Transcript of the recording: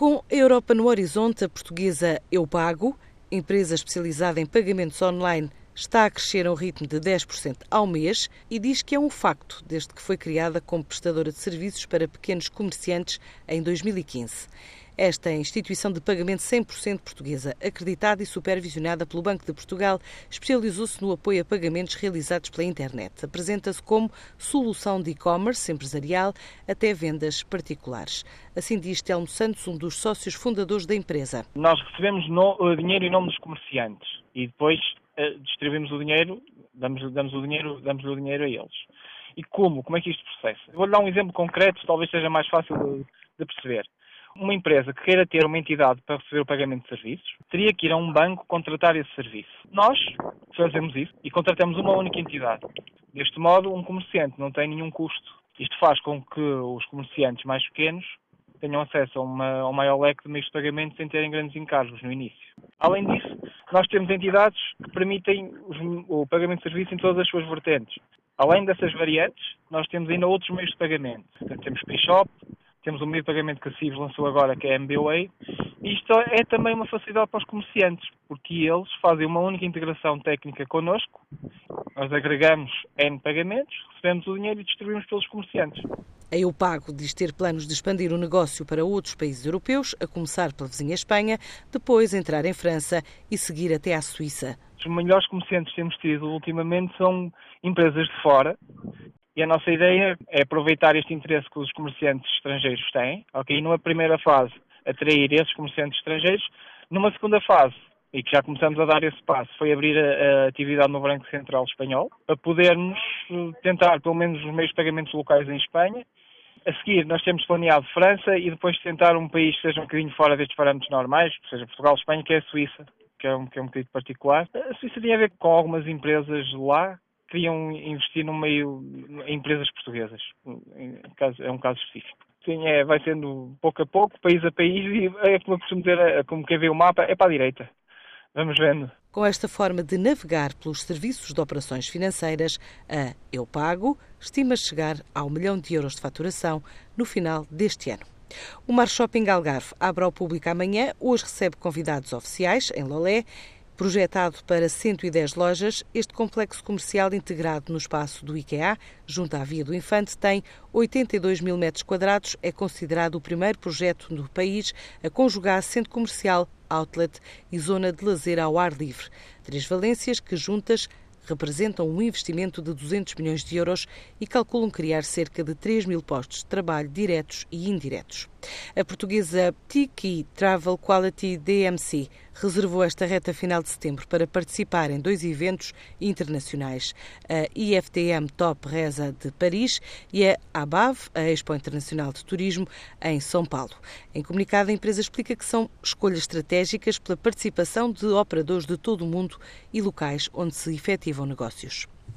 Com Europa no horizonte, a portuguesa Eu Pago, empresa especializada em pagamentos online, está a crescer a um ritmo de 10% ao mês e diz que é um facto desde que foi criada como prestadora de serviços para pequenos comerciantes em 2015. Esta instituição de pagamento 100% portuguesa, acreditada e supervisionada pelo Banco de Portugal, especializou-se no apoio a pagamentos realizados pela internet. Apresenta-se como solução de e-commerce empresarial até vendas particulares. Assim diz Telmo Santos, um dos sócios fundadores da empresa. Nós recebemos no, dinheiro em nome dos comerciantes e depois uh, distribuímos o dinheiro, damos, damos, o dinheiro, damos o dinheiro a eles. E como? Como é que isto processa? Vou-lhe dar um exemplo concreto, talvez seja mais fácil de, de perceber. Uma empresa que queira ter uma entidade para receber o pagamento de serviços teria que ir a um banco contratar esse serviço. Nós fazemos isso e contratamos uma única entidade. Deste modo, um comerciante não tem nenhum custo. Isto faz com que os comerciantes mais pequenos tenham acesso a, uma, a um maior leque de meios de pagamento sem terem grandes encargos no início. Além disso, nós temos entidades que permitem os, o pagamento de serviço em todas as suas vertentes. Além dessas variantes, nós temos ainda outros meios de pagamento. Portanto, temos PayShop, temos um meio de pagamento que a CIVs lançou agora, que é a MBWay. Isto é também uma facilidade para os comerciantes, porque eles fazem uma única integração técnica connosco, nós agregamos N pagamentos, recebemos o dinheiro e distribuímos pelos comerciantes. A Eu Pago diz ter planos de expandir o negócio para outros países europeus, a começar pela vizinha Espanha, depois entrar em França e seguir até à Suíça. Os melhores comerciantes que temos tido ultimamente são empresas de fora e a nossa ideia é aproveitar este interesse que os comerciantes estrangeiros têm, ok? E numa primeira fase, atrair esses comerciantes estrangeiros. Numa segunda fase, e que já começamos a dar esse passo, foi abrir a, a atividade no Banco Central Espanhol, para podermos eh, tentar pelo menos os meios de pagamentos locais em Espanha. A seguir, nós temos planeado França e depois tentar um país que seja um bocadinho fora destes parâmetros normais, ou seja, Portugal, Espanha, que é a Suíça, que é um, que é um bocadinho particular. A Suíça tem a ver com algumas empresas lá queriam investir no meio em empresas portuguesas. É um caso específico. Sim, é, vai sendo pouco a pouco, país a país, e é como eu costumo dizer, é, como quem vê o mapa, é para a direita. Vamos vendo. Com esta forma de navegar pelos serviços de operações financeiras, a Eu Pago estima chegar ao milhão de euros de faturação no final deste ano. O Mar Shopping Algarve abre ao público amanhã. Hoje recebe convidados oficiais em Lolé Projetado para 110 lojas, este complexo comercial integrado no espaço do IKEA, junto à Via do Infante, tem 82 mil metros quadrados. É considerado o primeiro projeto no país a conjugar centro comercial, outlet e zona de lazer ao ar livre. Três valências que juntas representam um investimento de 200 milhões de euros e calculam criar cerca de 3 mil postos de trabalho diretos e indiretos. A portuguesa Tiki Travel Quality DMC reservou esta reta final de setembro para participar em dois eventos internacionais, a IFTM Top Reza de Paris e a ABAV, a Expo Internacional de Turismo, em São Paulo. Em comunicado, a empresa explica que são escolhas estratégicas pela participação de operadores de todo o mundo e locais onde se efetivam negócios.